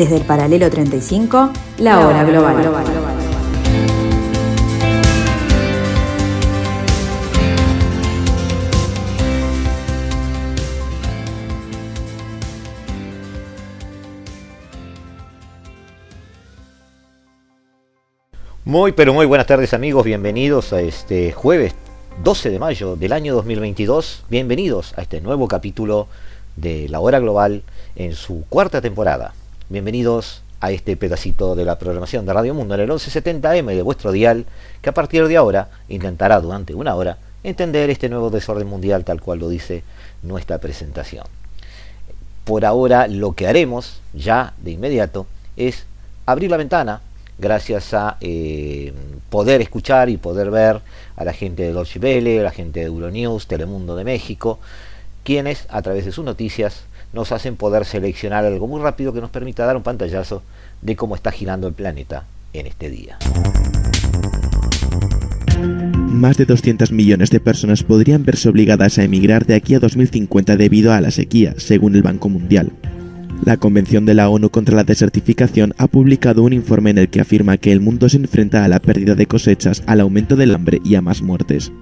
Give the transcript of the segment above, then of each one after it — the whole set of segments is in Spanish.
Desde el paralelo 35, la hora global. Muy pero muy buenas tardes amigos, bienvenidos a este jueves 12 de mayo del año 2022, bienvenidos a este nuevo capítulo de La Hora Global en su cuarta temporada. Bienvenidos a este pedacito de la programación de Radio Mundo en el 1170M de vuestro dial, que a partir de ahora intentará durante una hora entender este nuevo desorden mundial tal cual lo dice nuestra presentación. Por ahora lo que haremos ya de inmediato es abrir la ventana gracias a eh, poder escuchar y poder ver a la gente de Dolce Vele, a la gente de Euronews, Telemundo de México, quienes a través de sus noticias nos hacen poder seleccionar algo muy rápido que nos permita dar un pantallazo de cómo está girando el planeta en este día. Más de 200 millones de personas podrían verse obligadas a emigrar de aquí a 2050 debido a la sequía, según el Banco Mundial. La Convención de la ONU contra la Desertificación ha publicado un informe en el que afirma que el mundo se enfrenta a la pérdida de cosechas, al aumento del hambre y a más muertes.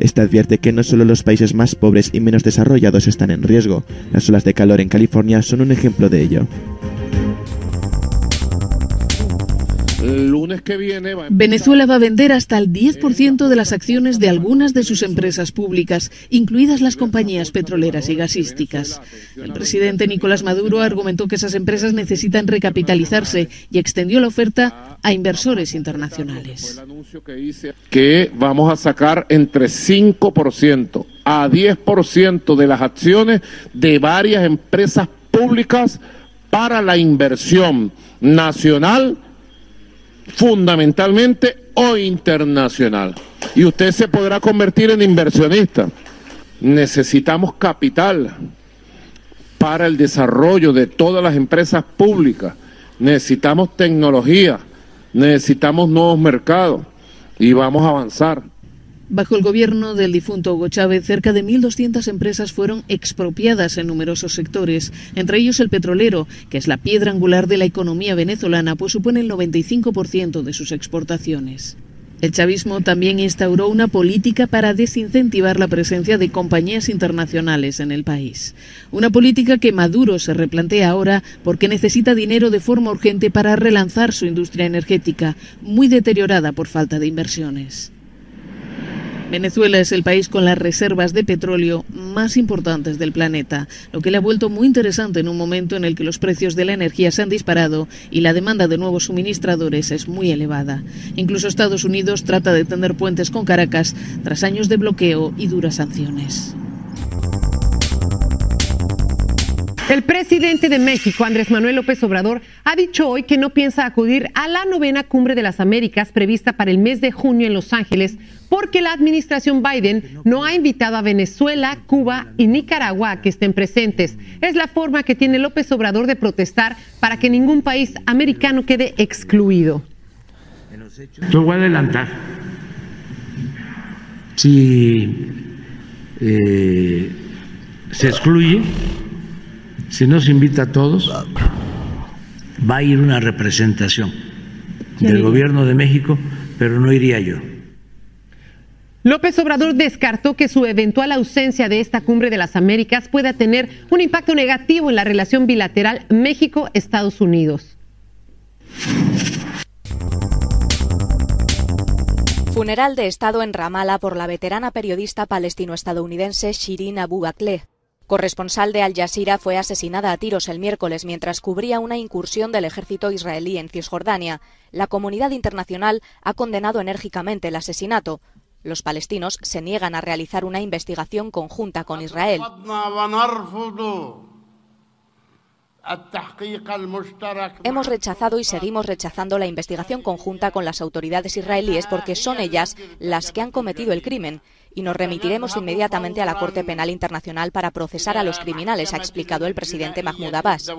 Este advierte que no solo los países más pobres y menos desarrollados están en riesgo, las olas de calor en California son un ejemplo de ello. Lunes que viene Venezuela va a vender hasta el 10% de las acciones de algunas de sus empresas públicas, incluidas las compañías petroleras y gasísticas. El presidente Nicolás Maduro argumentó que esas empresas necesitan recapitalizarse y extendió la oferta a inversores internacionales. Que vamos a sacar entre 5% a 10% de las acciones de varias empresas públicas para la inversión nacional fundamentalmente o internacional. Y usted se podrá convertir en inversionista. Necesitamos capital para el desarrollo de todas las empresas públicas. Necesitamos tecnología, necesitamos nuevos mercados y vamos a avanzar. Bajo el gobierno del difunto Hugo Chávez, cerca de 1.200 empresas fueron expropiadas en numerosos sectores, entre ellos el petrolero, que es la piedra angular de la economía venezolana, pues supone el 95% de sus exportaciones. El chavismo también instauró una política para desincentivar la presencia de compañías internacionales en el país. Una política que Maduro se replantea ahora porque necesita dinero de forma urgente para relanzar su industria energética, muy deteriorada por falta de inversiones. Venezuela es el país con las reservas de petróleo más importantes del planeta, lo que le ha vuelto muy interesante en un momento en el que los precios de la energía se han disparado y la demanda de nuevos suministradores es muy elevada. Incluso Estados Unidos trata de tender puentes con Caracas tras años de bloqueo y duras sanciones. El presidente de México, Andrés Manuel López Obrador, ha dicho hoy que no piensa acudir a la novena cumbre de las Américas prevista para el mes de junio en Los Ángeles porque la administración Biden no ha invitado a Venezuela, Cuba y Nicaragua a que estén presentes. Es la forma que tiene López Obrador de protestar para que ningún país americano quede excluido. Lo voy a adelantar. Si eh, se excluye, si no se invita a todos, va a ir una representación del gobierno de México, pero no iría yo. López Obrador descartó que su eventual ausencia de esta cumbre de las Américas pueda tener un impacto negativo en la relación bilateral México-Estados Unidos. Funeral de Estado en Ramallah por la veterana periodista palestino-estadounidense Shirin Abu Akleh. Corresponsal de Al Jazeera fue asesinada a tiros el miércoles mientras cubría una incursión del ejército israelí en Cisjordania. La comunidad internacional ha condenado enérgicamente el asesinato. Los palestinos se niegan a realizar una investigación conjunta con Israel. Hemos rechazado y seguimos rechazando la investigación conjunta con las autoridades israelíes porque son ellas las que han cometido el crimen y nos remitiremos inmediatamente a la Corte Penal Internacional para procesar a los criminales, ha explicado el presidente Mahmoud Abbas.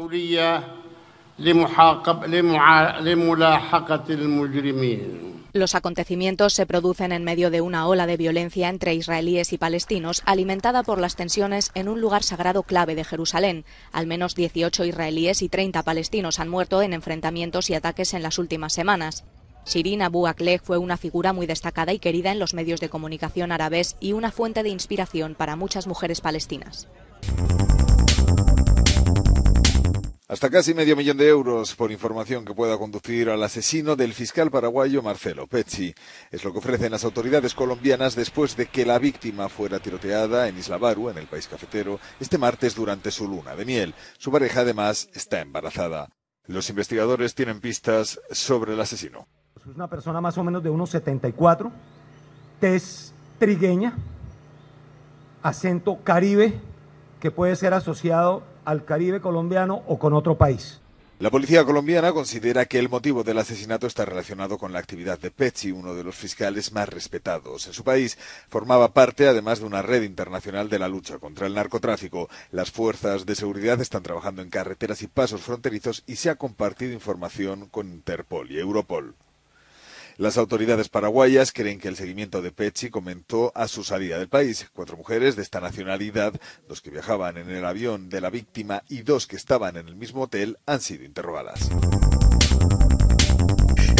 Los acontecimientos se producen en medio de una ola de violencia entre israelíes y palestinos, alimentada por las tensiones en un lugar sagrado clave de Jerusalén. Al menos 18 israelíes y 30 palestinos han muerto en enfrentamientos y ataques en las últimas semanas. Shirin Abu Akleh fue una figura muy destacada y querida en los medios de comunicación árabes y una fuente de inspiración para muchas mujeres palestinas. Hasta casi medio millón de euros por información que pueda conducir al asesino del fiscal paraguayo Marcelo Pezzi. Es lo que ofrecen las autoridades colombianas después de que la víctima fuera tiroteada en Isla Baru, en el país cafetero, este martes durante su luna de miel. Su pareja además está embarazada. Los investigadores tienen pistas sobre el asesino. Es una persona más o menos de unos 74, tez trigueña, acento caribe, que puede ser asociado al Caribe colombiano o con otro país. La policía colombiana considera que el motivo del asesinato está relacionado con la actividad de Pezzi, uno de los fiscales más respetados. En su país formaba parte, además de una red internacional de la lucha contra el narcotráfico. Las fuerzas de seguridad están trabajando en carreteras y pasos fronterizos y se ha compartido información con Interpol y Europol. Las autoridades paraguayas creen que el seguimiento de Pecci comentó a su salida del país. Cuatro mujeres de esta nacionalidad, dos que viajaban en el avión de la víctima y dos que estaban en el mismo hotel, han sido interrogadas.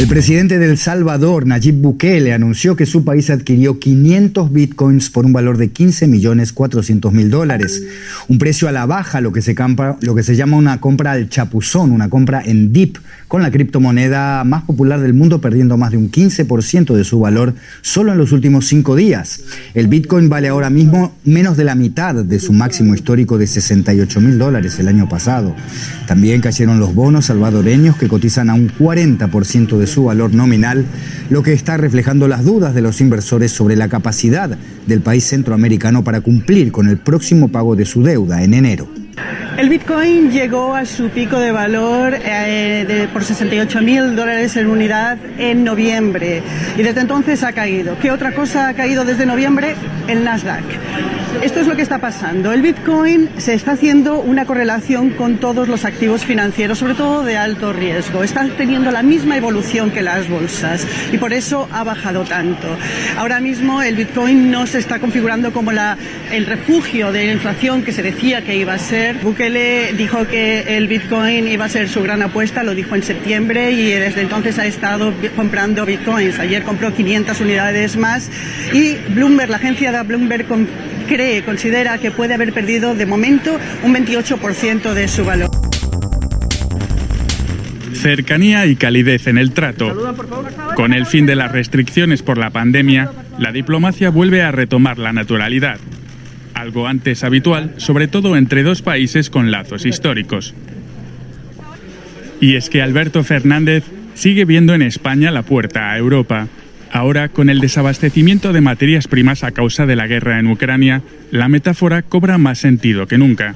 El presidente del Salvador, Nayib Bukele, anunció que su país adquirió 500 bitcoins por un valor de 15 millones 400 mil dólares. Un precio a la baja, lo que, se lo que se llama una compra al chapuzón, una compra en dip, con la criptomoneda más popular del mundo perdiendo más de un 15% de su valor solo en los últimos cinco días. El bitcoin vale ahora mismo menos de la mitad de su máximo histórico de 68 mil dólares el año pasado. También cayeron los bonos salvadoreños que cotizan a un 40% de su valor nominal, lo que está reflejando las dudas de los inversores sobre la capacidad del país centroamericano para cumplir con el próximo pago de su deuda en enero. El Bitcoin llegó a su pico de valor eh, por 68 mil dólares en unidad en noviembre y desde entonces ha caído. ¿Qué otra cosa ha caído desde noviembre? El Nasdaq. Esto es lo que está pasando. El Bitcoin se está haciendo una correlación con todos los activos financieros, sobre todo de alto riesgo. Está teniendo la misma evolución que las bolsas y por eso ha bajado tanto. Ahora mismo el Bitcoin no se está configurando como el refugio de la inflación que se decía que iba a ser. Bukele dijo que el Bitcoin iba a ser su gran apuesta, lo dijo en septiembre y desde entonces ha estado comprando Bitcoins. Ayer compró 500 unidades más y Bloomberg, la agencia de Bloomberg cree, considera que puede haber perdido de momento un 28% de su valor. Cercanía y calidez en el trato. Con el fin de las restricciones por la pandemia, la diplomacia vuelve a retomar la naturalidad, algo antes habitual, sobre todo entre dos países con lazos históricos. Y es que Alberto Fernández sigue viendo en España la puerta a Europa. Ahora, con el desabastecimiento de materias primas a causa de la guerra en Ucrania, la metáfora cobra más sentido que nunca.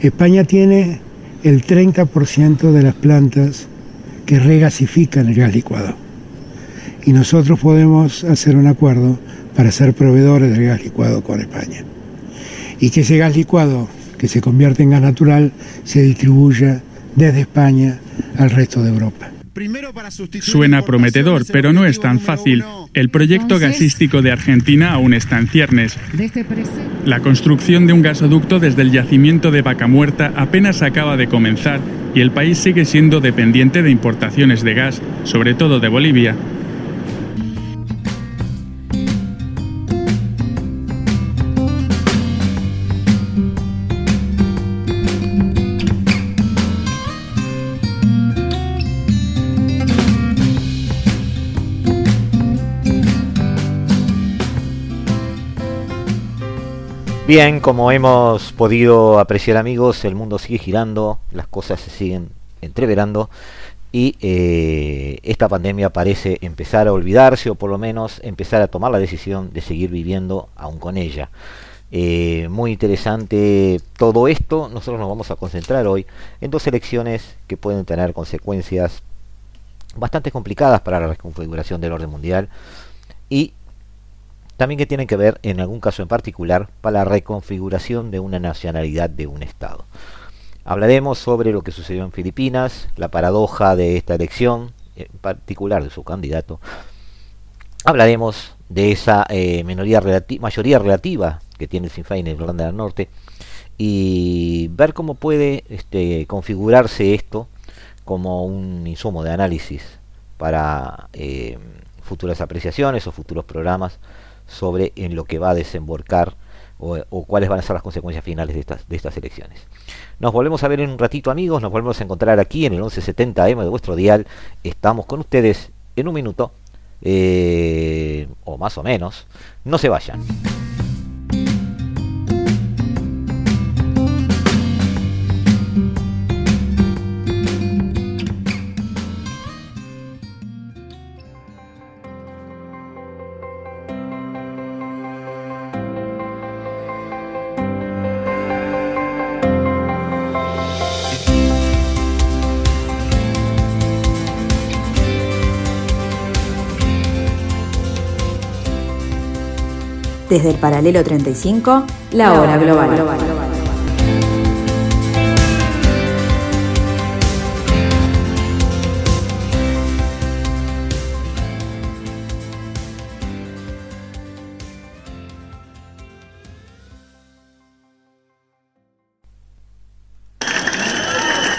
España tiene el 30% de las plantas que regasifican el gas licuado. Y nosotros podemos hacer un acuerdo para ser proveedores del gas licuado con España. Y que ese gas licuado que se convierte en gas natural se distribuya desde España al resto de Europa. Suena prometedor, pero no es tan fácil. El proyecto gasístico de Argentina aún está en ciernes. Este La construcción de un gasoducto desde el yacimiento de Vaca Muerta apenas acaba de comenzar y el país sigue siendo dependiente de importaciones de gas, sobre todo de Bolivia. Bien, como hemos podido apreciar amigos, el mundo sigue girando, las cosas se siguen entreverando y eh, esta pandemia parece empezar a olvidarse o por lo menos empezar a tomar la decisión de seguir viviendo aún con ella. Eh, muy interesante todo esto, nosotros nos vamos a concentrar hoy en dos elecciones que pueden tener consecuencias bastante complicadas para la reconfiguración del orden mundial y también que tienen que ver en algún caso en particular para la reconfiguración de una nacionalidad de un Estado. Hablaremos sobre lo que sucedió en Filipinas, la paradoja de esta elección, en particular de su candidato, hablaremos de esa eh, minoría mayoría relativa que tiene el Sinn Féin en Irlanda del Norte y ver cómo puede este, configurarse esto como un insumo de análisis para eh, futuras apreciaciones o futuros programas sobre en lo que va a desembocar o, cuáles van a ser las consecuencias finales de estas, de estas elecciones. Nos volvemos a ver en un ratito amigos, nos volvemos a encontrar aquí en el 1170M de vuestro dial. Estamos con ustedes en un minuto, eh, o más o menos. No se vayan. Desde el paralelo 35, la hora global.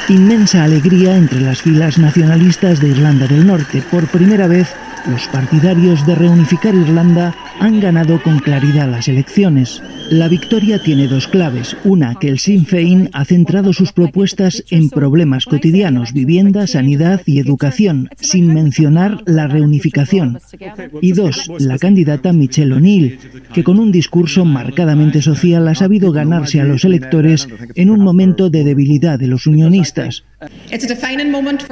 Inmensa alegría entre las filas nacionalistas de Irlanda del Norte. Por primera vez, los partidarios de reunificar Irlanda han ganado con claridad las elecciones. La victoria tiene dos claves. Una, que el Sinn Féin ha centrado sus propuestas en problemas cotidianos, vivienda, sanidad y educación, sin mencionar la reunificación. Y dos, la candidata Michelle O'Neill, que con un discurso marcadamente social ha sabido ganarse a los electores en un momento de debilidad de los unionistas.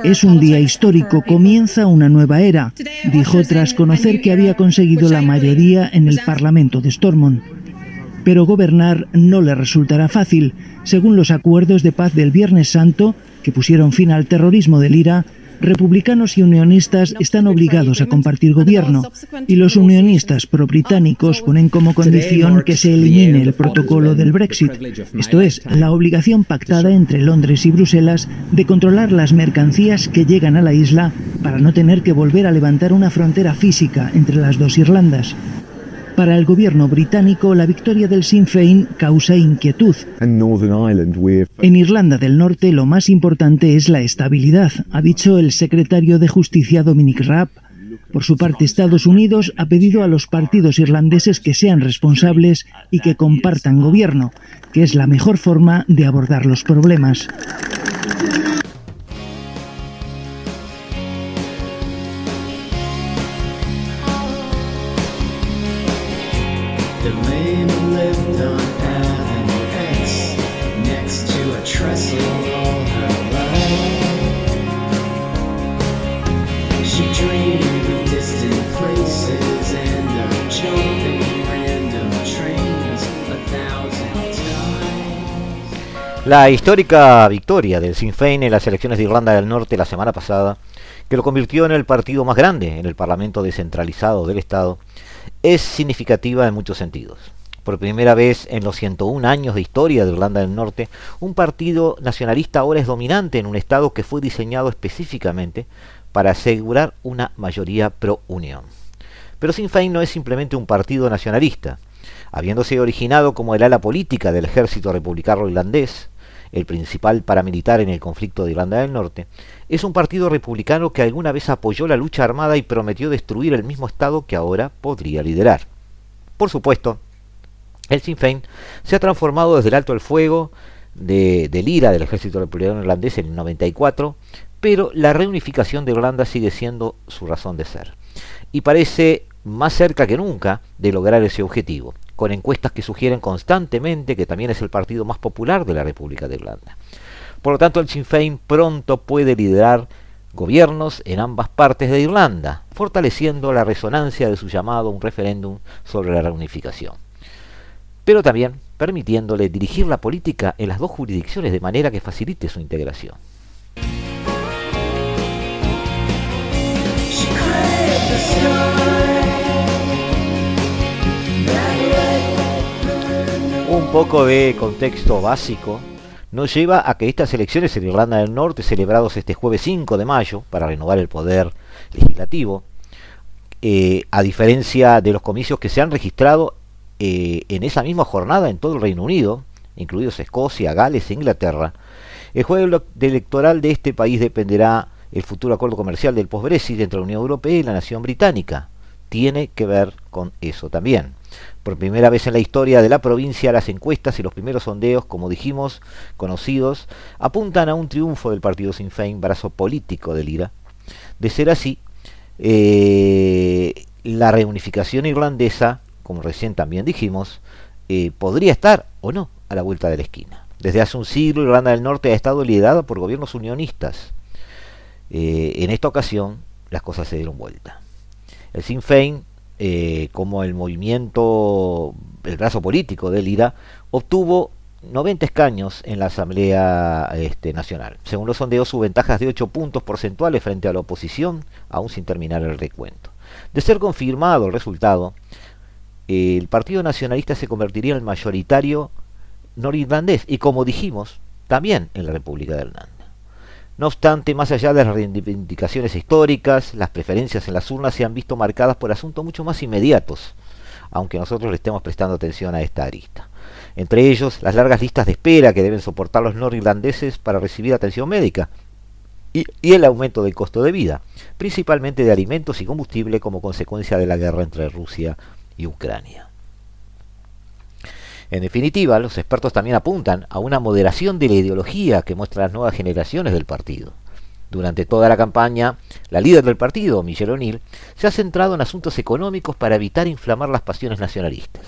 Es un día histórico, comienza una nueva era, dijo tras conocer que había conseguido la mayoría en el Parlamento de Stormont pero gobernar no le resultará fácil. Según los acuerdos de paz del Viernes Santo, que pusieron fin al terrorismo del IRA, republicanos y unionistas están obligados a compartir gobierno y los unionistas pro-británicos ponen como condición que se elimine el protocolo del Brexit, esto es, la obligación pactada entre Londres y Bruselas de controlar las mercancías que llegan a la isla para no tener que volver a levantar una frontera física entre las dos Irlandas. Para el gobierno británico, la victoria del Sinn Féin causa inquietud. En Irlanda del Norte lo más importante es la estabilidad, ha dicho el secretario de Justicia Dominic Raab. Por su parte, Estados Unidos ha pedido a los partidos irlandeses que sean responsables y que compartan gobierno, que es la mejor forma de abordar los problemas. La histórica victoria del Sinn Féin en las elecciones de Irlanda del Norte la semana pasada, que lo convirtió en el partido más grande en el Parlamento descentralizado del Estado, es significativa en muchos sentidos. Por primera vez en los 101 años de historia de Irlanda del Norte, un partido nacionalista ahora es dominante en un Estado que fue diseñado específicamente para asegurar una mayoría pro-unión. Pero Sinn Féin no es simplemente un partido nacionalista. Habiéndose originado como el ala política del ejército republicano irlandés, el principal paramilitar en el conflicto de Irlanda del Norte, es un partido republicano que alguna vez apoyó la lucha armada y prometió destruir el mismo Estado que ahora podría liderar. Por supuesto, el Sinn Féin se ha transformado desde el alto el fuego de, del IRA del ejército republicano irlandés en el 94, pero la reunificación de Irlanda sigue siendo su razón de ser. Y parece más cerca que nunca de lograr ese objetivo con encuestas que sugieren constantemente que también es el partido más popular de la República de Irlanda. Por lo tanto, el Sinn Féin pronto puede liderar gobiernos en ambas partes de Irlanda, fortaleciendo la resonancia de su llamado a un referéndum sobre la reunificación. Pero también permitiéndole dirigir la política en las dos jurisdicciones de manera que facilite su integración. Un poco de contexto básico nos lleva a que estas elecciones en Irlanda del Norte, celebrados este jueves 5 de mayo, para renovar el poder legislativo, eh, a diferencia de los comicios que se han registrado eh, en esa misma jornada en todo el Reino Unido, incluidos Escocia, Gales e Inglaterra, el juego electoral de este país dependerá el futuro acuerdo comercial del post-Brexit entre la Unión Europea y la nación británica. Tiene que ver con eso también. Por primera vez en la historia de la provincia, las encuestas y los primeros sondeos, como dijimos, conocidos, apuntan a un triunfo del partido Sinn Féin, brazo político del IRA. De ser así, eh, la reunificación irlandesa, como recién también dijimos, eh, podría estar o no a la vuelta de la esquina. Desde hace un siglo Irlanda del Norte ha estado liderada por gobiernos unionistas. Eh, en esta ocasión las cosas se dieron vuelta. El Sinn Féin, eh, como el movimiento, el brazo político del IRA, obtuvo 90 escaños en la Asamblea este, Nacional. Según los sondeos, su ventaja es de 8 puntos porcentuales frente a la oposición, aún sin terminar el recuento. De ser confirmado el resultado, el Partido Nacionalista se convertiría en el mayoritario norirlandés y, como dijimos, también en la República del Irlanda. No obstante, más allá de las reivindicaciones históricas, las preferencias en las urnas se han visto marcadas por asuntos mucho más inmediatos, aunque nosotros le estemos prestando atención a esta arista. Entre ellos, las largas listas de espera que deben soportar los norirlandeses para recibir atención médica, y, y, el aumento del costo de vida, principalmente de alimentos y combustible como consecuencia de la guerra entre Rusia y Ucrania. En definitiva, los expertos también apuntan a una moderación de la ideología que muestran las nuevas generaciones del partido. Durante toda la campaña, la líder del partido, Michelle O'Neill, se ha centrado en asuntos económicos para evitar inflamar las pasiones nacionalistas.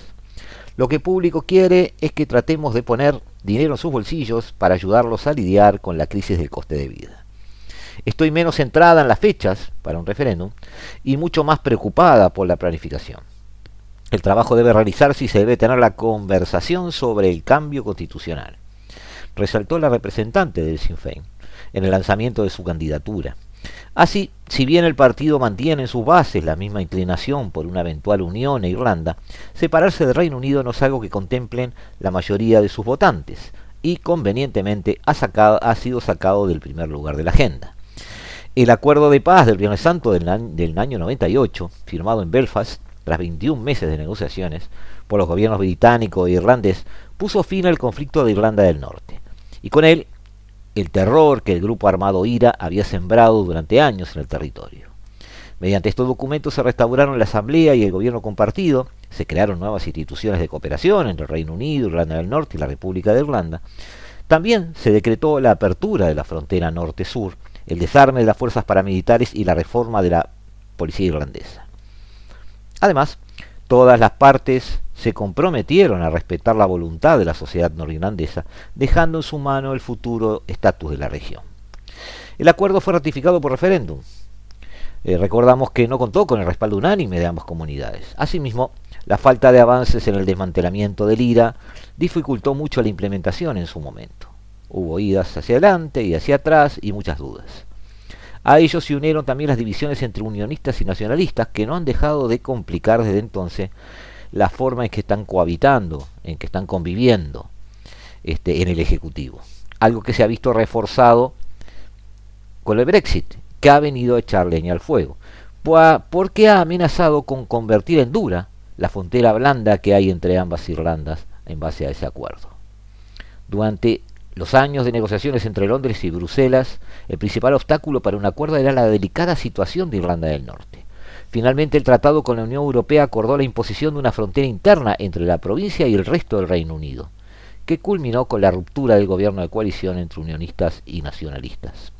Lo que el público quiere es que tratemos de poner dinero en sus bolsillos para ayudarlos a lidiar con la crisis del coste de vida. Estoy menos centrada en las fechas para un referéndum y mucho más preocupada por la planificación. El trabajo debe realizarse y se debe tener la conversación sobre el cambio constitucional. Resaltó la representante del Sinn Féin en el lanzamiento de su candidatura. Así, si bien el partido mantiene en sus bases la misma inclinación por una eventual unión a Irlanda, separarse del Reino Unido no es algo que contemplen la mayoría de sus votantes y convenientemente ha sido sacado del primer lugar de la agenda. El acuerdo de paz del Viernes Santo del, del año 98, firmado en Belfast, tras 21 meses de negociaciones por los gobiernos británico e irlandés, puso fin al conflicto de Irlanda del Norte. Y con él, el terror que el grupo armado IRA había sembrado durante años en el territorio. Mediante estos documentos se restauraron la Asamblea y el gobierno compartido, se crearon nuevas instituciones de cooperación entre el Reino Unido, Irlanda del Norte y la República de Irlanda. También se decretó la apertura de la frontera norte-sur, el desarme de las fuerzas paramilitares y la reforma de la policía irlandesa. Además, todas las partes se comprometieron a respetar la voluntad de la sociedad norirlandesa, dejando en su mano el futuro estatus de la región. El acuerdo fue ratificado por referéndum. Eh, recordamos que no contó con el respaldo unánime de ambas comunidades. Asimismo, la falta de avances en el desmantelamiento del IRA dificultó mucho la implementación en su momento. Hubo idas hacia adelante y hacia atrás y muchas dudas. A ellos se unieron también las divisiones entre unionistas y nacionalistas que no han dejado de complicar desde entonces la forma en que están cohabitando, en que están conviviendo este, en el Ejecutivo. Algo que se ha visto reforzado con el Brexit, que ha venido a echar leña al fuego, porque ha amenazado con convertir en dura la frontera blanda que hay entre ambas Irlandas en base a ese acuerdo. Durante los años de negociaciones entre Londres y Bruselas, el principal obstáculo para un acuerdo era la delicada situación de Irlanda del Norte. Finalmente, el tratado con la Unión Europea acordó la imposición de una frontera interna entre la provincia y el resto del Reino Unido, que culminó con la ruptura del gobierno de coalición entre unionistas y nacionalistas.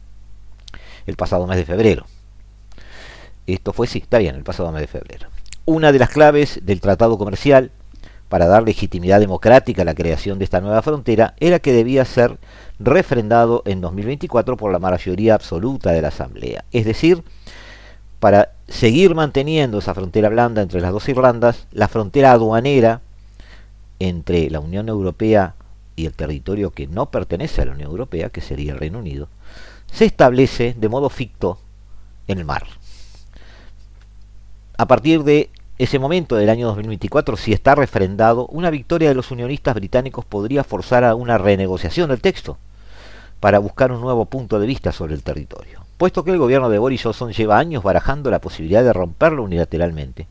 El pasado mes de febrero. Esto fue, sí, está bien, el pasado mes de febrero. Una de las claves del tratado comercial para dar legitimidad democrática a la creación de esta nueva frontera era que debía ser refrendado en 2024 por la mayoría absoluta de la Asamblea. Es decir, para seguir manteniendo esa frontera blanda entre las dos Irlandas, la frontera aduanera entre la Unión Europea y el territorio que no pertenece a la Unión Europea, que sería el Reino Unido, se establece de modo ficto en el mar. A partir de ese momento del año 2024, si está refrendado, una victoria de los unionistas británicos podría forzar a una renegociación del texto para buscar un nuevo punto de vista sobre el territorio, puesto que el gobierno de Boris Johnson lleva años barajando la posibilidad de romperlo unilateralmente,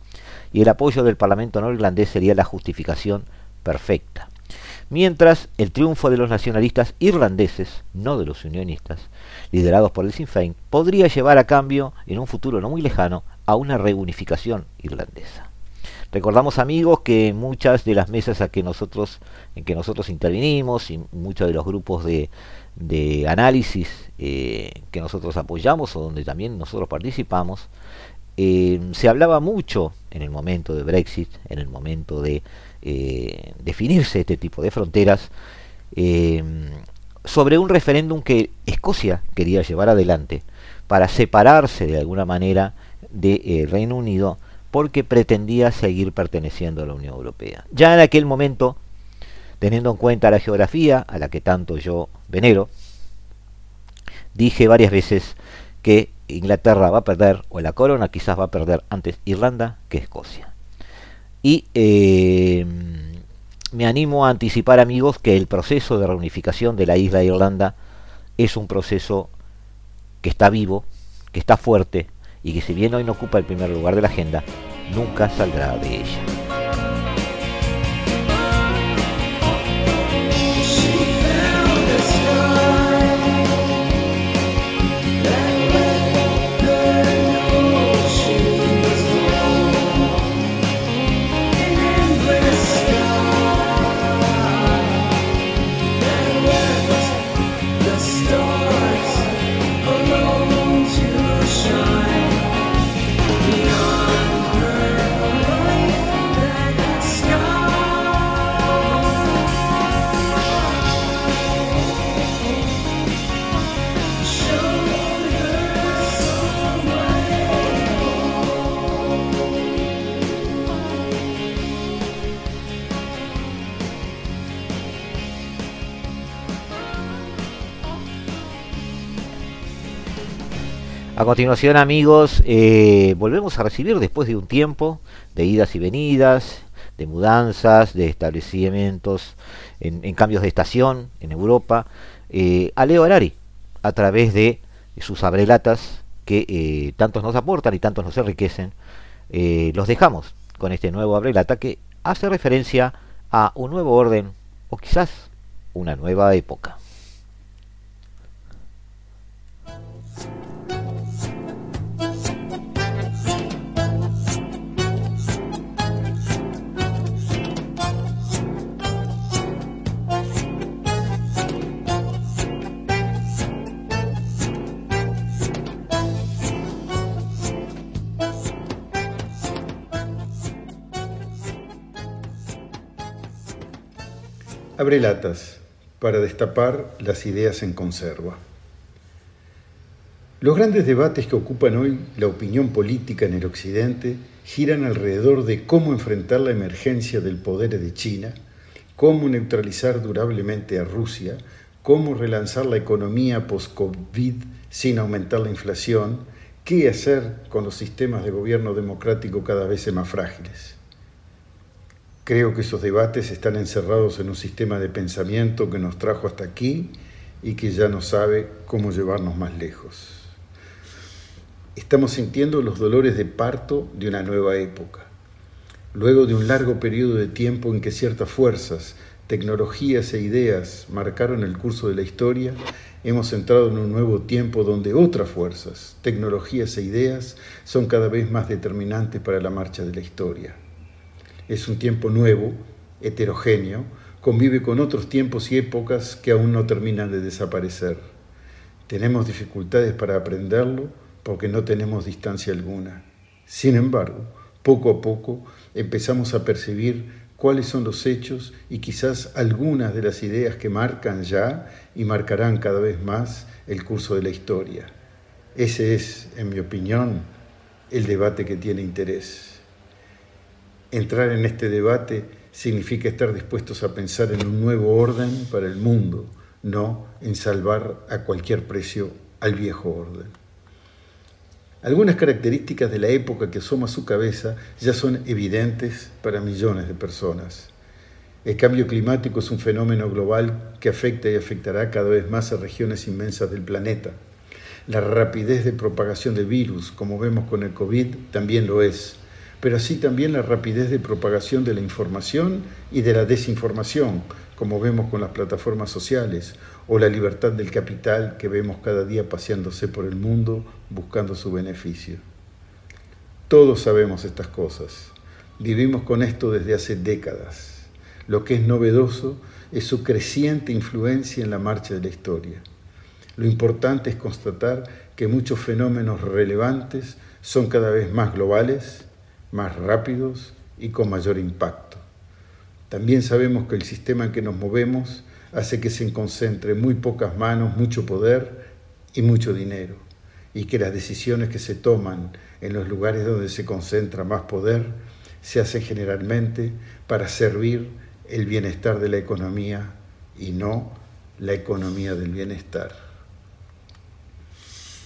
y el apoyo del Parlamento norirlandés sería la justificación perfecta. Mientras el triunfo de los nacionalistas irlandeses, no de los unionistas, liderados por el Sinn Féin, podría llevar a cambio, en un futuro no muy lejano, a una reunificación irlandesa. Recordamos amigos que muchas de las mesas a que nosotros, en que nosotros intervinimos y muchos de los grupos de, de análisis eh, que nosotros apoyamos o donde también nosotros participamos, eh, se hablaba mucho en el momento de Brexit, en el momento de eh, definirse este tipo de fronteras, sobre un referéndum que Escocia quería llevar adelante para separarse de alguna manera del Reino Unido porque pretendía seguir perteneciendo a la Unión Europea. Ya en aquel momento teniendo en cuenta la geografía a la que tanto yo venero, dije varias veces que Inglaterra va a perder, o la corona quizás va a perder antes Irlanda que Escocia. Y eh, me animo a anticipar, amigos, que el proceso de reunificación de la isla de Irlanda es un proceso que está vivo, que está fuerte y que si bien hoy no ocupa el primer lugar de la agenda, nunca saldrá de ella. A continuación, amigos, eh, volvemos a recibir después de un tiempo de idas y venidas, de mudanzas, de establecimientos en, cambios de estación en Europa, eh, a Leo Arari, a través de sus abrelatas que eh, tantos nos aportan y tantos nos enriquecen. los dejamos con este nuevo abrelata que hace referencia a un nuevo orden o quizás una nueva época. Abre latas para destapar las ideas en conserva. Los grandes debates que ocupan hoy la opinión política en el Occidente giran alrededor de cómo enfrentar la emergencia del poder de China, cómo neutralizar durablemente a Rusia, cómo relanzar la economía post-COVID sin aumentar la inflación, qué hacer con los sistemas de gobierno democrático cada vez más frágiles. Creo que esos debates están encerrados en un sistema de pensamiento que nos trajo hasta aquí y que ya no sabe cómo llevarnos más lejos. Estamos sintiendo los dolores de parto de una nueva época. Luego de un largo periodo de tiempo en que ciertas fuerzas, tecnologías e ideas marcaron el curso de la historia, hemos entrado en un nuevo tiempo donde otras fuerzas, tecnologías e ideas son cada vez más determinantes para la marcha de la historia es un tiempo nuevo, heterogéneo, convive con otros tiempos y épocas que aún no terminan de desaparecer. Tenemos dificultades para aprenderlo porque no tenemos distancia alguna. Sin embargo, poco a poco empezamos a percibir cuáles son los hechos y quizás algunas de las ideas que marcan ya y marcarán cada vez más el curso de la historia. Ese es, en mi opinión, el debate que tiene interés. Entrar en este debate significa estar dispuestos a pensar en un nuevo orden para el mundo, no en salvar a cualquier precio al viejo orden. Algunas características de la época que asoma su cabeza ya son evidentes para millones de personas. El cambio climático es un fenómeno global que afecta y afectará cada vez más a regiones inmensas del planeta. La rapidez de propagación de virus, como vemos con el COVID, también lo es, pero así también la rapidez de propagación de la información y de la desinformación, como vemos con las plataformas sociales, o la libertad del capital que vemos cada día paseándose por el mundo buscando su beneficio. Todos sabemos estas cosas. Vivimos con esto desde hace décadas. Lo que es novedoso es su creciente influencia en la marcha de la historia. Lo importante es constatar que muchos fenómenos relevantes son cada vez más globales, más rápidos y con mayor impacto. También sabemos que el sistema en que nos movemos hace que se concentre en muy pocas manos mucho poder y mucho dinero, y que las decisiones que se toman en los lugares donde se concentra más poder se hacen generalmente para servir el bienestar de la economía y no la economía del bienestar.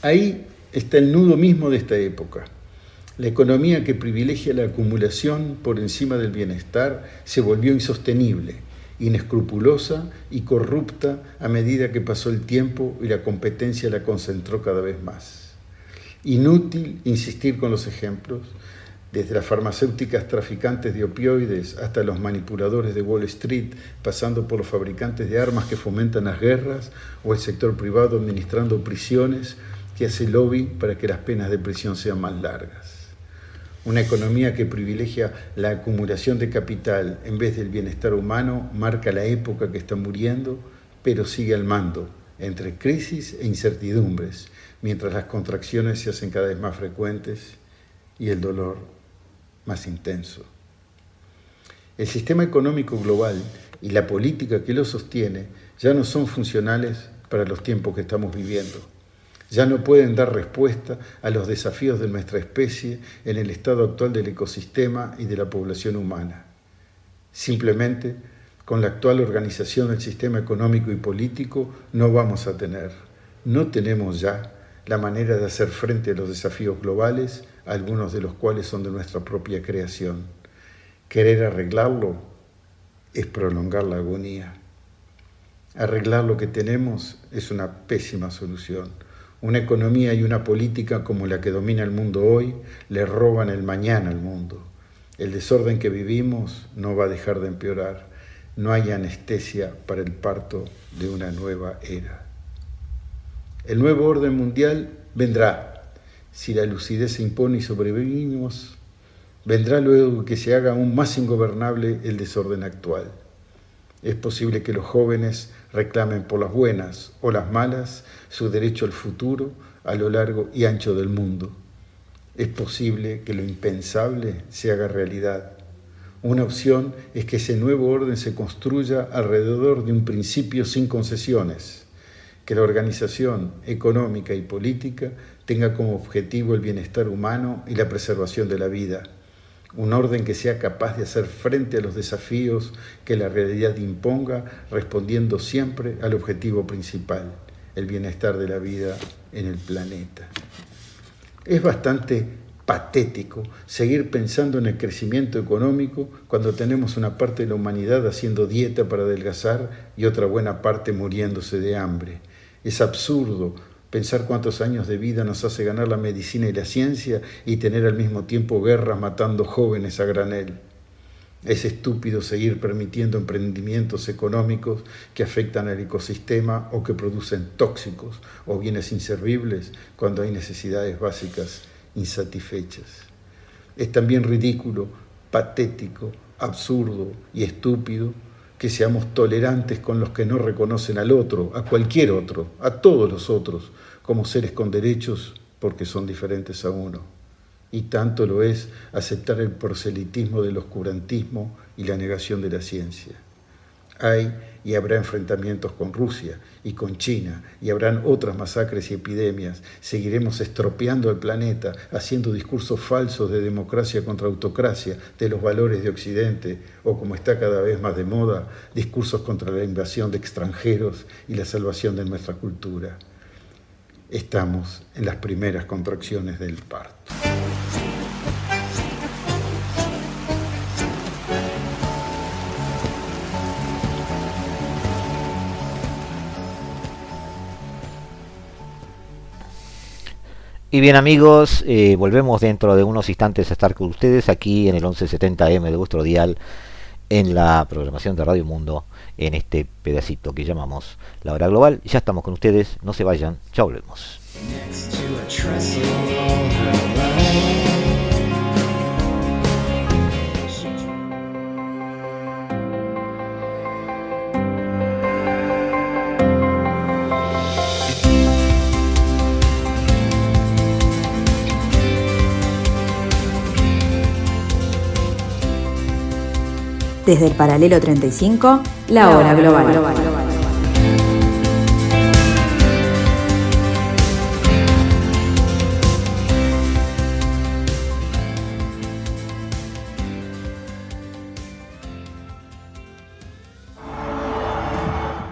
Ahí está el nudo mismo de esta época. La economía que privilegia la acumulación por encima del bienestar se volvió insostenible, inescrupulosa y corrupta a medida que pasó el tiempo y la competencia la concentró cada vez más. Inútil insistir con los ejemplos, desde las farmacéuticas traficantes de opioides hasta los manipuladores de Wall Street, pasando por los fabricantes de armas que fomentan las guerras o el sector privado administrando prisiones que hace lobby para que las penas de prisión sean más largas. Una economía que privilegia la acumulación de capital en vez del bienestar humano marca la época que está muriendo, pero sigue al mando entre crisis e incertidumbres, mientras las contracciones se hacen cada vez más frecuentes y el dolor más intenso. El sistema económico global y la política que lo sostiene ya no son funcionales para los tiempos que estamos viviendo. Ya no pueden dar respuesta a los desafíos de nuestra especie en el estado actual del ecosistema y de la población humana. Simplemente, con la actual organización del sistema económico y político, no vamos a tener, no tenemos ya la manera de hacer frente a los desafíos globales algunos de los cuales son de nuestra propia creación. Querer arreglarlo es prolongar la agonía. Arreglar lo que tenemos es una pésima solución. Una economía y una política como la que domina el mundo hoy le roban el mañana al mundo. El desorden que vivimos no va a dejar de empeorar. No hay anestesia para el parto de una nueva era. El nuevo orden mundial vendrá si la lucidez se impone y sobrevivimos, vendrá luego que se haga aún más ingobernable el desorden actual. Es posible que los jóvenes reclamen por las buenas o las malas su derecho al futuro a lo largo y ancho del mundo. Es posible que lo impensable se haga realidad. Una opción es que ese nuevo orden se construya alrededor de un principio sin concesiones, que la organización económica y política tenga como objetivo el bienestar humano y la preservación de la vida, un orden que sea capaz de hacer frente a los desafíos que la realidad imponga, respondiendo siempre al objetivo principal, el bienestar de la vida en el planeta. Es bastante patético seguir pensando en el crecimiento económico cuando tenemos una parte de la humanidad haciendo dieta para adelgazar y otra buena parte muriéndose de hambre. Es absurdo Pensar cuántos años de vida nos hace ganar la medicina y la ciencia y tener al mismo tiempo guerras matando jóvenes a granel. Es estúpido seguir permitiendo emprendimientos económicos que afectan al ecosistema o que producen tóxicos o bienes inservibles cuando hay necesidades básicas insatisfechas. Es también ridículo, patético, absurdo y estúpido que seamos tolerantes con los que no reconocen al otro, a cualquier otro, a todos los otros, como seres con derechos porque son diferentes a uno. Y tanto lo es aceptar el proselitismo del oscurantismo y la negación de la ciencia. Hay y habrá enfrentamientos con Rusia y con China y habrán otras masacres y epidemias. Seguiremos estropeando el planeta, haciendo discursos falsos de democracia contra autocracia, de los valores de Occidente o, como está cada vez más de moda, discursos contra la invasión de extranjeros y la salvación de nuestra cultura. estamos en las primeras contracciones del parto. Y bien amigos, eh, volvemos dentro de unos instantes a estar con ustedes aquí en el 1170M de vuestro dial en la programación de Radio Mundo en este pedacito que llamamos La Hora Global. Ya estamos con ustedes, no se vayan, ya volvemos. Desde el paralelo 35, la hora global.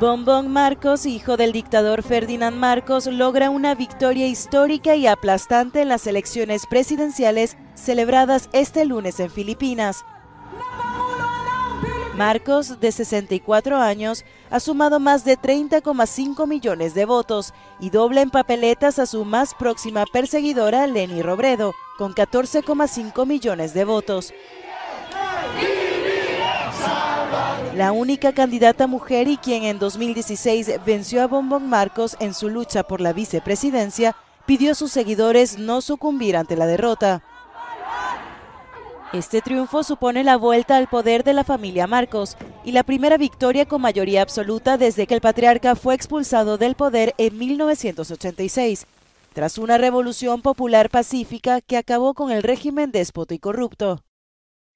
Bombón Marcos, hijo del dictador Ferdinand Marcos, logra una victoria histórica y aplastante en las elecciones presidenciales celebradas este lunes en Filipinas. Marcos, de 64 años, ha sumado más de 30,5 millones de votos y dobla en papeletas a su más próxima perseguidora, Leni Robredo, con 14,5 millones de votos. La única candidata mujer y quien en 2016 venció a Bombón Marcos en su lucha por la vicepresidencia, pidió a sus seguidores no sucumbir ante la derrota. Este triunfo supone la vuelta al poder de la familia Marcos y la primera victoria con mayoría absoluta desde que el patriarca fue expulsado del poder en 1986, tras una revolución popular pacífica que acabó con el régimen déspota y corrupto.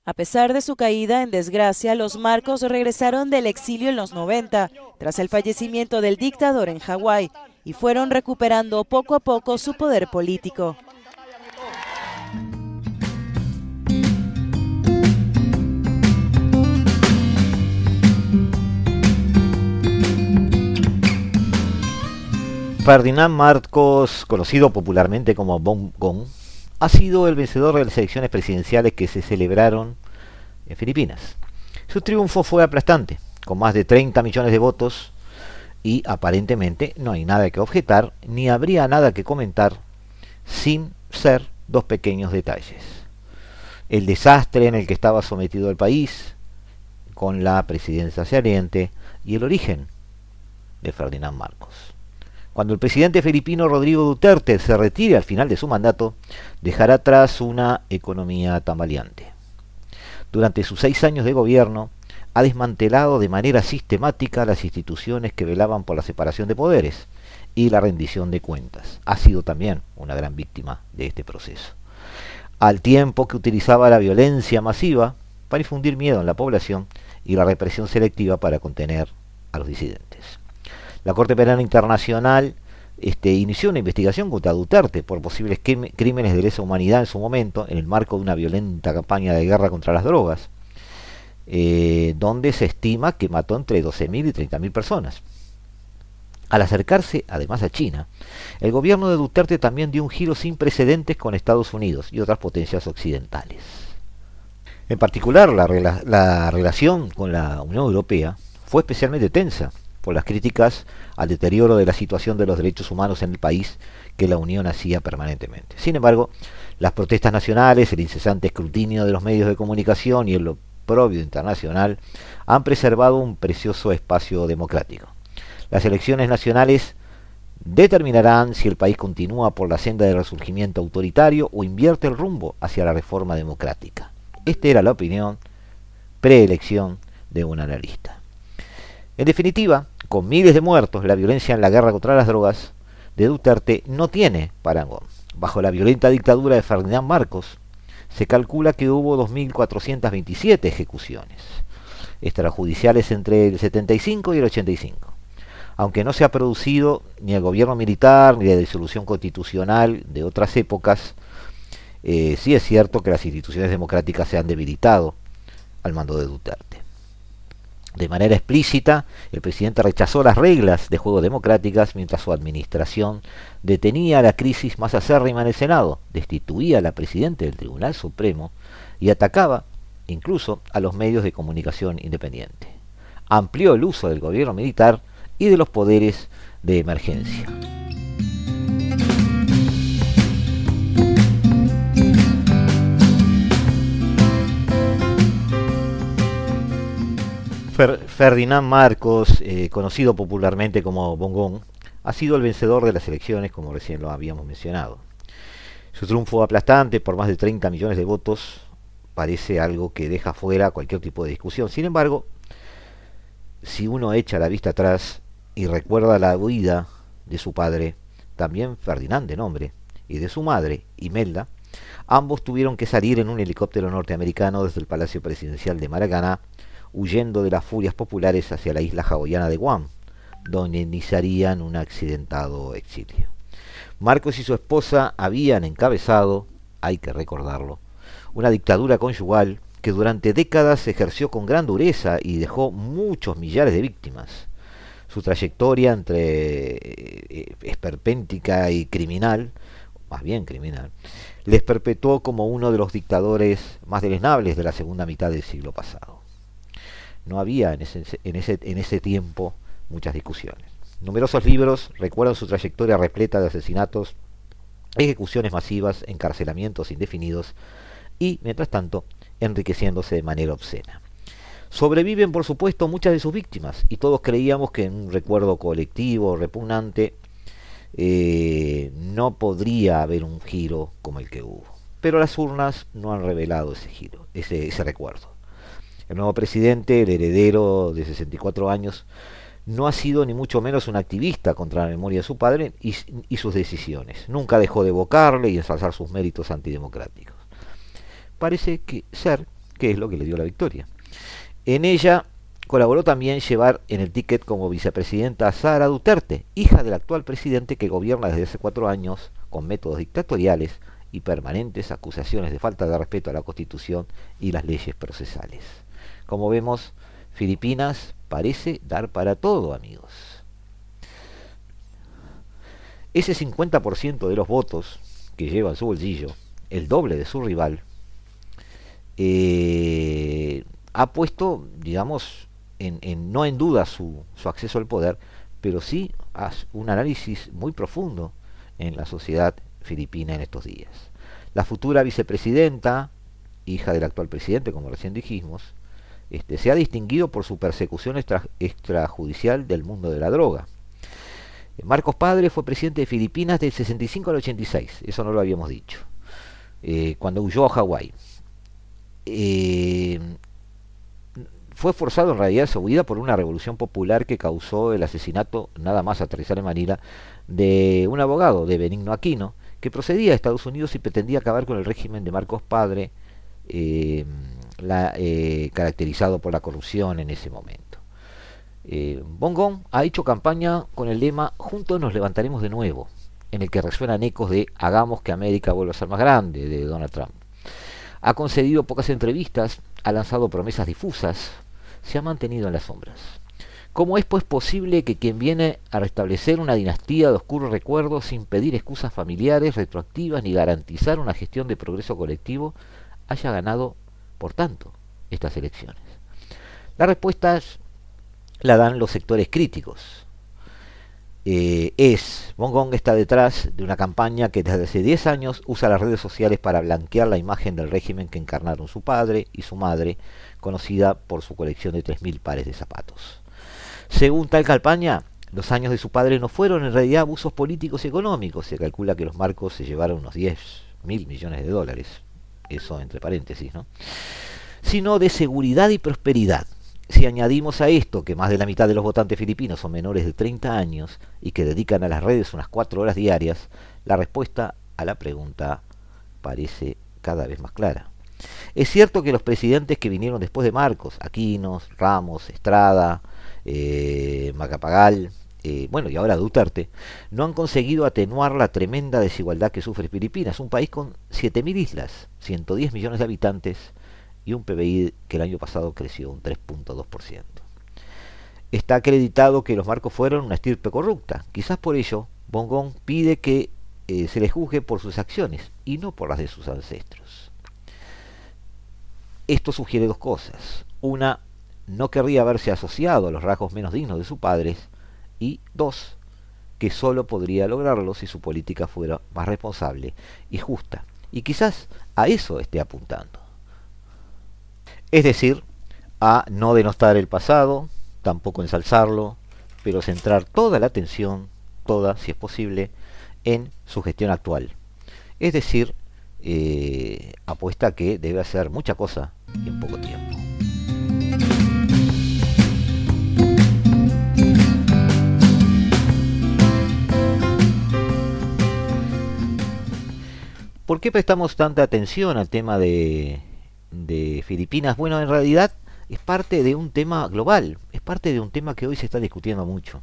A pesar de su caída en desgracia, los Marcos regresaron del exilio en los 90, tras el fallecimiento del dictador en Hawái, y fueron recuperando poco a poco su poder político. Ferdinand Marcos, conocido popularmente como Gong, ha sido el vencedor de las elecciones presidenciales que se celebraron en Filipinas. Su triunfo fue aplastante, con más de 30 millones de votos y aparentemente no hay nada que objetar ni habría nada que comentar sin ser dos pequeños detalles. El desastre en el que estaba sometido el país con la presidencia saliente y el origen de Ferdinand Marcos. Cuando el presidente filipino Rodrigo Duterte se retire al final de su mandato, dejará atrás una economía tambaleante. Durante sus seis años de gobierno, ha desmantelado de manera sistemática las instituciones que velaban por la separación de poderes y la rendición de cuentas. Ha sido también una gran víctima de este proceso. Al tiempo que utilizaba la violencia masiva para infundir miedo en la población y la represión selectiva para contener a los disidentes. La Corte Penal Internacional este, inició una investigación contra Duterte por posibles crímenes de lesa humanidad en su momento, en el marco de una violenta campaña de guerra contra las drogas, eh, donde se estima que mató entre 12.000 y 30.000 personas. Al acercarse además a China, el gobierno de Duterte también dio un giro sin precedentes con Estados Unidos y otras potencias occidentales. En particular, la relación con la Unión Europea fue especialmente tensa por las críticas al deterioro de la situación de los derechos humanos en el país que la Unión hacía permanentemente. Sin embargo, las protestas nacionales, el incesante escrutinio de los medios de comunicación y el oprobio internacional han preservado un precioso espacio democrático. Las elecciones nacionales determinarán si el país continúa por la senda del resurgimiento autoritario o invierte el rumbo hacia la reforma democrática. Esta era la opinión preelección de un analista. En definitiva, con miles de muertos, la violencia en la guerra contra las drogas de Duterte no tiene parangón. Bajo la violenta dictadura de Ferdinand Marcos, se calcula que hubo 2.427 ejecuciones extrajudiciales entre el 75 y el 85. Aunque no se ha producido ni el gobierno militar ni la disolución constitucional de otras épocas, eh, sí es cierto que las instituciones democráticas se han debilitado al mando de Duterte. De manera explícita, el presidente rechazó las reglas de juego democráticas mientras su administración detenía la crisis más acérrima en el Senado, destituía a la presidenta del Tribunal Supremo y atacaba incluso a los medios de comunicación independiente. Amplió el uso del gobierno militar y de los poderes de emergencia. Ferdinand Marcos, eh, conocido popularmente como Bongón, ha sido el vencedor de las elecciones, como recién lo habíamos mencionado. Su triunfo aplastante por más de 30 millones de votos parece algo que deja fuera cualquier tipo de discusión. Sin embargo, si uno echa la vista atrás y recuerda la huida de su padre, también Ferdinand de nombre, y de su madre, Imelda, ambos tuvieron que salir en un helicóptero norteamericano desde el Palacio Presidencial de Maracaná huyendo de las furias populares hacia la isla hawaiana de Guam, donde iniciarían un accidentado exilio. Marcos y su esposa habían encabezado, hay que recordarlo, una dictadura conyugal que durante décadas ejerció con gran dureza y dejó muchos millares de víctimas. Su trayectoria entre eh, esperpéntica y criminal, más bien criminal, les perpetuó como uno de los dictadores más deleznables de la segunda mitad del siglo pasado no había en ese, en ese, en ese tiempo muchas discusiones. Numerosos libros recuerdan su trayectoria repleta de asesinatos, ejecuciones masivas, encarcelamientos indefinidos y, mientras tanto, enriqueciéndose de manera obscena. Sobreviven, por supuesto, muchas de sus víctimas y todos creíamos que en un recuerdo colectivo, repugnante, eh, no podría haber un giro como el que hubo. Pero las urnas no han revelado ese giro, ese, ese recuerdo. El nuevo presidente, el heredero de 64 años, no ha sido ni mucho menos un activista contra la memoria de su padre y, sus decisiones. Nunca dejó de evocarle y ensalzar sus méritos antidemocráticos. Parece que ser que es lo que le dio la victoria. En ella colaboró también llevar en el ticket como vicepresidenta a Sara Duterte, hija del actual presidente que gobierna desde hace cuatro años con métodos dictatoriales y permanentes acusaciones de falta de respeto a la Constitución y las leyes procesales. Como vemos, Filipinas parece dar para todo, amigos. Ese 50% de los votos que lleva en su bolsillo, el doble de su rival, eh, ha puesto, digamos, en, no en duda su, su, acceso al poder, pero sí un análisis muy profundo en la sociedad filipina en estos días. La futura vicepresidenta, hija del actual presidente, como recién dijimos, este, se ha distinguido por su persecución extrajudicial del mundo de la droga. Marcos Padre fue presidente de Filipinas del 65 al 86, eso no lo habíamos dicho, eh, cuando huyó a Hawái. Eh, fue forzado en realidad su huida por una revolución popular que causó el asesinato, nada más aterrizar en Manila, de un abogado de Benigno Aquino, que procedía a Estados Unidos y pretendía acabar con el régimen de Marcos Padre. Eh, la, eh, caracterizado por la corrupción en ese momento. Eh, Bongón ha hecho campaña con el lema Juntos nos levantaremos de nuevo, en el que resuenan ecos de Hagamos que América vuelva a ser más grande de Donald Trump. Ha concedido pocas entrevistas, ha lanzado promesas difusas, se ha mantenido en las sombras. ¿Cómo es pues posible que quien viene a restablecer una dinastía de oscuros recuerdos sin pedir excusas familiares retroactivas ni garantizar una gestión de progreso colectivo haya ganado por tanto, estas elecciones? Las respuestas la dan los sectores críticos. Eh, es, Bongong está detrás de una campaña que desde hace 10 años usa las redes sociales para blanquear la imagen del régimen que encarnaron su padre y su madre, conocida por su colección de 3.000 pares de zapatos. Según tal campaña, los años de su padre no fueron en realidad abusos políticos y económicos. Se calcula que los marcos se llevaron unos 10 mil millones de dólares eso entre paréntesis, ¿no? sino de seguridad y prosperidad. Si añadimos a esto que más de la mitad de los votantes filipinos son menores de 30 años y que dedican a las redes unas 4 horas diarias, la respuesta a la pregunta parece cada vez más clara. Es cierto que los presidentes que vinieron después de Marcos, Aquinos, Ramos, Estrada, eh, Macapagal, eh, bueno, y ahora Duterte, no han conseguido atenuar la tremenda desigualdad que sufre Filipinas, un país con 7.000 islas, 110 millones de habitantes y un PBI que el año pasado creció un 3.2%. está acreditado que los Marcos fueron una estirpe corrupta. Quizás por ello, Bongón pide que eh, se les juzgue por sus acciones y no por las de sus ancestros. Esto sugiere dos cosas. Una, no querría verse asociado a los rasgos menos dignos de sus padres. Y dos, que solo podría lograrlo si su política fuera más responsable y justa. Y quizás a eso esté apuntando. Es decir, a no denostar el pasado, tampoco ensalzarlo, pero centrar toda la atención, toda, si es posible, en su gestión actual. Es decir, eh, apuesta que debe hacer mucha cosa en poco tiempo. ¿Por qué prestamos tanta atención al tema de, de Filipinas? Bueno, en realidad es parte de un tema global, es parte de un tema que hoy se está discutiendo mucho.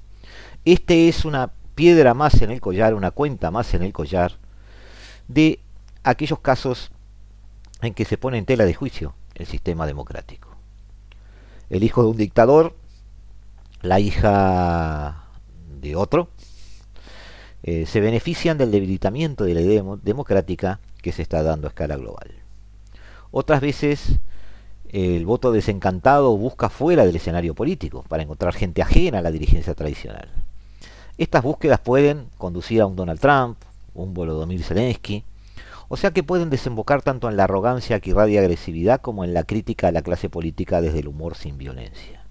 Este es una piedra más en el collar, una cuenta más en el collar de aquellos casos en que se pone en tela de juicio el sistema democrático. El hijo de un dictador, la hija de otro, eh, se benefician del debilitamiento de la idea democrática que se está dando a escala global. Otras veces el voto desencantado busca fuera del escenario político para encontrar gente ajena a la dirigencia tradicional. Estas búsquedas pueden conducir a un Donald Trump, un Volodymyr Zelensky, o sea que pueden desembocar tanto en la arrogancia que irradia agresividad como en la crítica a la clase política desde el humor sin violencia.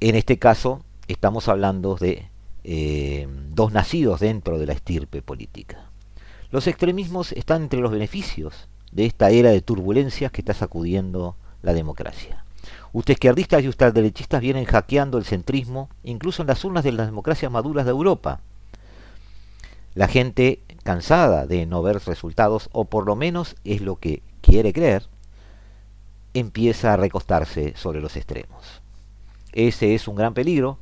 En este caso estamos hablando de eh, dos nacidos dentro de la estirpe política. Los extremismos están entre los beneficios de esta era de turbulencias que está sacudiendo la democracia. Usted izquierdistas y ultraderechistas vienen hackeando el centrismo, incluso en las urnas de las democracias maduras de Europa. La gente cansada de no ver resultados, o por lo menos es lo que quiere creer, empieza a recostarse sobre los extremos. Ese es un gran peligro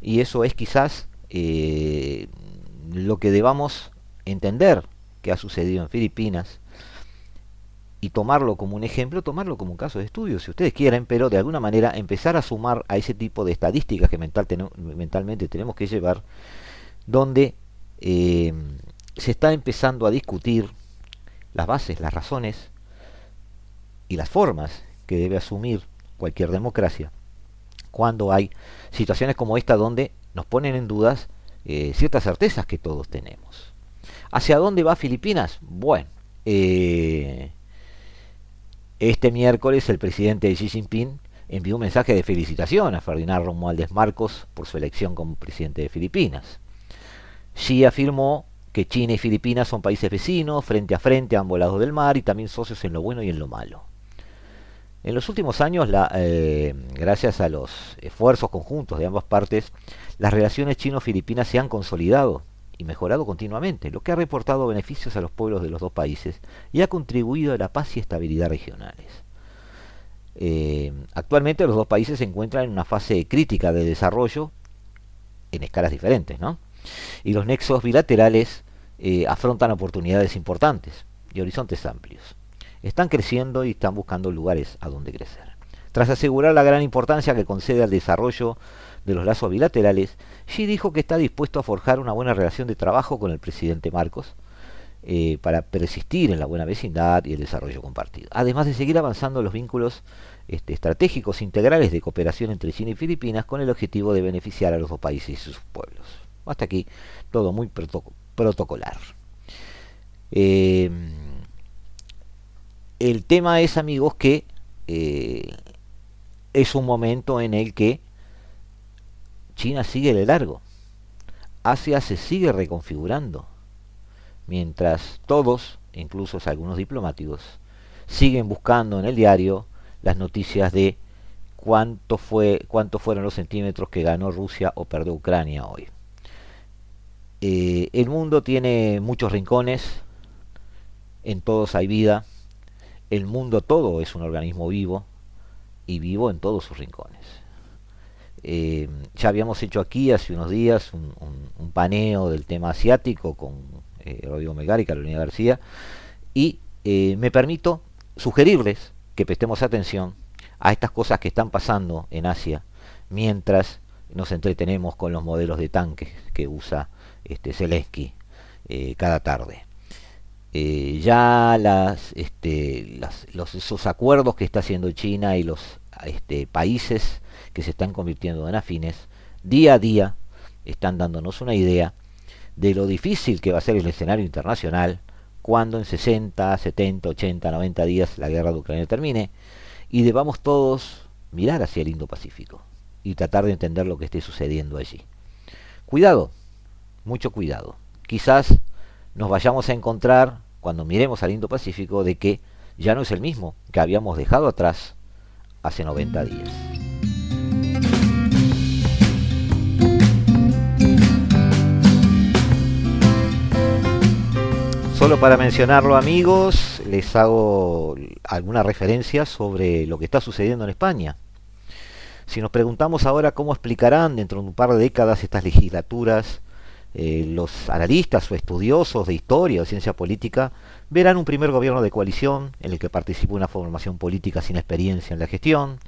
y eso es quizás eh, lo que debamos entender que ha sucedido en Filipinas y tomarlo como un ejemplo, tomarlo como un caso de estudio, si ustedes quieren, pero de alguna manera empezar a sumar a ese tipo de estadísticas que mentalmente tenemos que llevar, donde eh, se está empezando a discutir las bases, las razones y las formas que debe asumir cualquier democracia cuando hay situaciones como esta donde nos ponen en dudas eh, ciertas certezas que todos tenemos. ¿Hacia dónde va Filipinas? Bueno, eh, este miércoles el presidente Xi Jinping envió un mensaje de felicitación a Ferdinand Romualdez Marcos por su elección como presidente de Filipinas. Xi afirmó que China y Filipinas son países vecinos, frente a frente ambos lados del mar y también socios en lo bueno y en lo malo. En los últimos años, eh, gracias a los esfuerzos conjuntos de ambas partes, las relaciones chino-filipinas se han consolidado y mejorado continuamente, lo que ha reportado beneficios a los pueblos de los dos países y ha contribuido a la paz y estabilidad regionales. Eh, actualmente los dos países se encuentran en una fase crítica de desarrollo en escalas diferentes, ¿no? Y los nexos bilaterales eh, afrontan oportunidades importantes y horizontes amplios. Están creciendo y están buscando lugares a donde crecer. Tras asegurar la gran importancia que concede al desarrollo de los lazos bilaterales, Xi dijo que está dispuesto a forjar una buena relación de trabajo con el presidente Marcos eh, para persistir en la buena vecindad y el desarrollo compartido. Además de seguir avanzando los vínculos este, estratégicos integrales de cooperación entre China y Filipinas con el objetivo de beneficiar a los dos países y sus pueblos. Hasta aquí todo muy protocolar. Eh, el tema es, amigos, que eh, es un momento en el que China sigue de largo. Asia se sigue reconfigurando. Mientras todos, incluso algunos diplomáticos, siguen buscando en el diario las noticias de cuánto fue cuánto fueron los centímetros que ganó Rusia o perdió Ucrania hoy. Eh, el mundo tiene muchos rincones, en todos hay vida, el mundo todo es un organismo vivo y vivo en todos sus rincones. Eh, ya habíamos hecho aquí hace unos días un, paneo del tema asiático con eh, Rodrigo Melgar y Carolina García y eh, me permito sugerirles que prestemos atención a estas cosas que están pasando en Asia mientras nos entretenemos con los modelos de tanques que usa este Zelensky eh, cada tarde. Eh, ya las, este, los, esos acuerdos que está haciendo China y los este, países que se están convirtiendo en afines, día a día están dándonos una idea de lo difícil que va a ser el escenario internacional cuando en 60, 70, 80, 90 días la guerra de Ucrania termine y debamos todos mirar hacia el Indo-Pacífico y tratar de entender lo que esté sucediendo allí. Cuidado, mucho cuidado. Quizás nos vayamos a encontrar, cuando miremos al Indo-Pacífico, de que ya no es el mismo que habíamos dejado atrás hace 90 días. Solo para mencionarlo amigos, les hago alguna referencia sobre lo que está sucediendo en España. Si nos preguntamos ahora cómo explicarán dentro de un par de décadas estas legislaturas, eh, los analistas o estudiosos de historia o ciencia política verán un primer gobierno de coalición en el que participa una formación política sin experiencia en la gestión,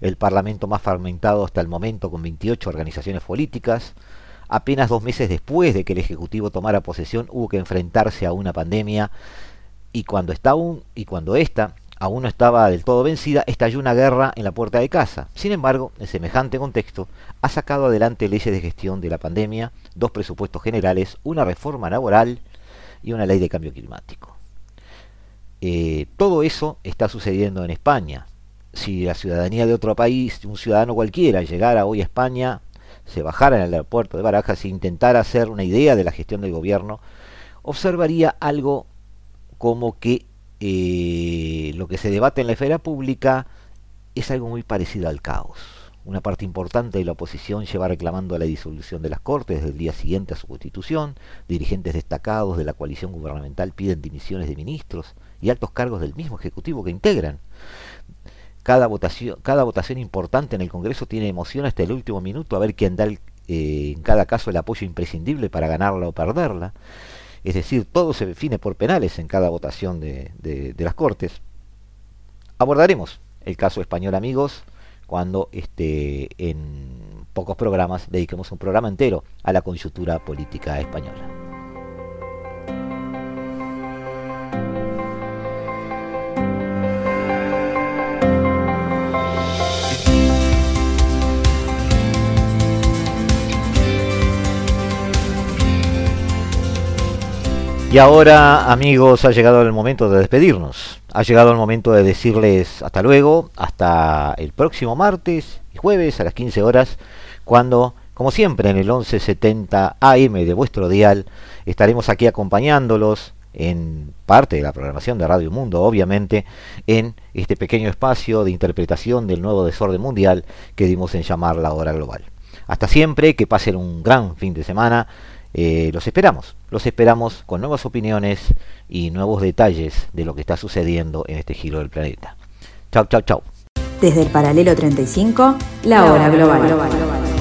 el parlamento más fragmentado hasta el momento con 28 organizaciones políticas, apenas dos meses después de que el Ejecutivo tomara posesión hubo que enfrentarse a una pandemia y cuando, está aún, y cuando esta aún no estaba del todo vencida, estalló una guerra en la puerta de casa. Sin embargo, en semejante contexto, ha sacado adelante leyes de gestión de la pandemia, dos presupuestos generales, una reforma laboral y una ley de cambio climático. Eh, todo eso está sucediendo en España. Si la ciudadanía de otro país, un ciudadano cualquiera, llegara hoy a España, se bajara en el aeropuerto de Barajas e intentara hacer una idea de la gestión del gobierno, observaría algo como que eh, lo que se debate en la esfera pública es algo muy parecido al caos. Una parte importante de la oposición lleva reclamando la disolución de las Cortes desde el día siguiente a su constitución. Dirigentes destacados de la coalición gubernamental piden dimisiones de ministros y altos cargos del mismo Ejecutivo que integran. Cada votación, importante en el Congreso tiene emoción hasta el último minuto a ver quién da eh, en cada caso el apoyo imprescindible para ganarla o perderla es decir, todo se define por penales en cada votación de, las Cortes. Abordaremos el caso español, amigos, cuando este, en pocos programas dediquemos un programa entero a la coyuntura política española. Y ahora, amigos, ha llegado el momento de despedirnos. Ha llegado el momento de decirles hasta luego, hasta el próximo martes y jueves a las 15 horas, cuando, como siempre, en el 1170 AM de vuestro dial, estaremos aquí acompañándolos en parte de la programación de Radio Mundo, obviamente, en este pequeño espacio de interpretación del nuevo desorden mundial que dimos en llamar la hora global. Hasta siempre, que pasen un gran fin de semana eh, los esperamos, los esperamos con nuevas opiniones y nuevos detalles de lo que está sucediendo en este giro del planeta. Chau, chau, chau. Desde el paralelo 35, la, hora global.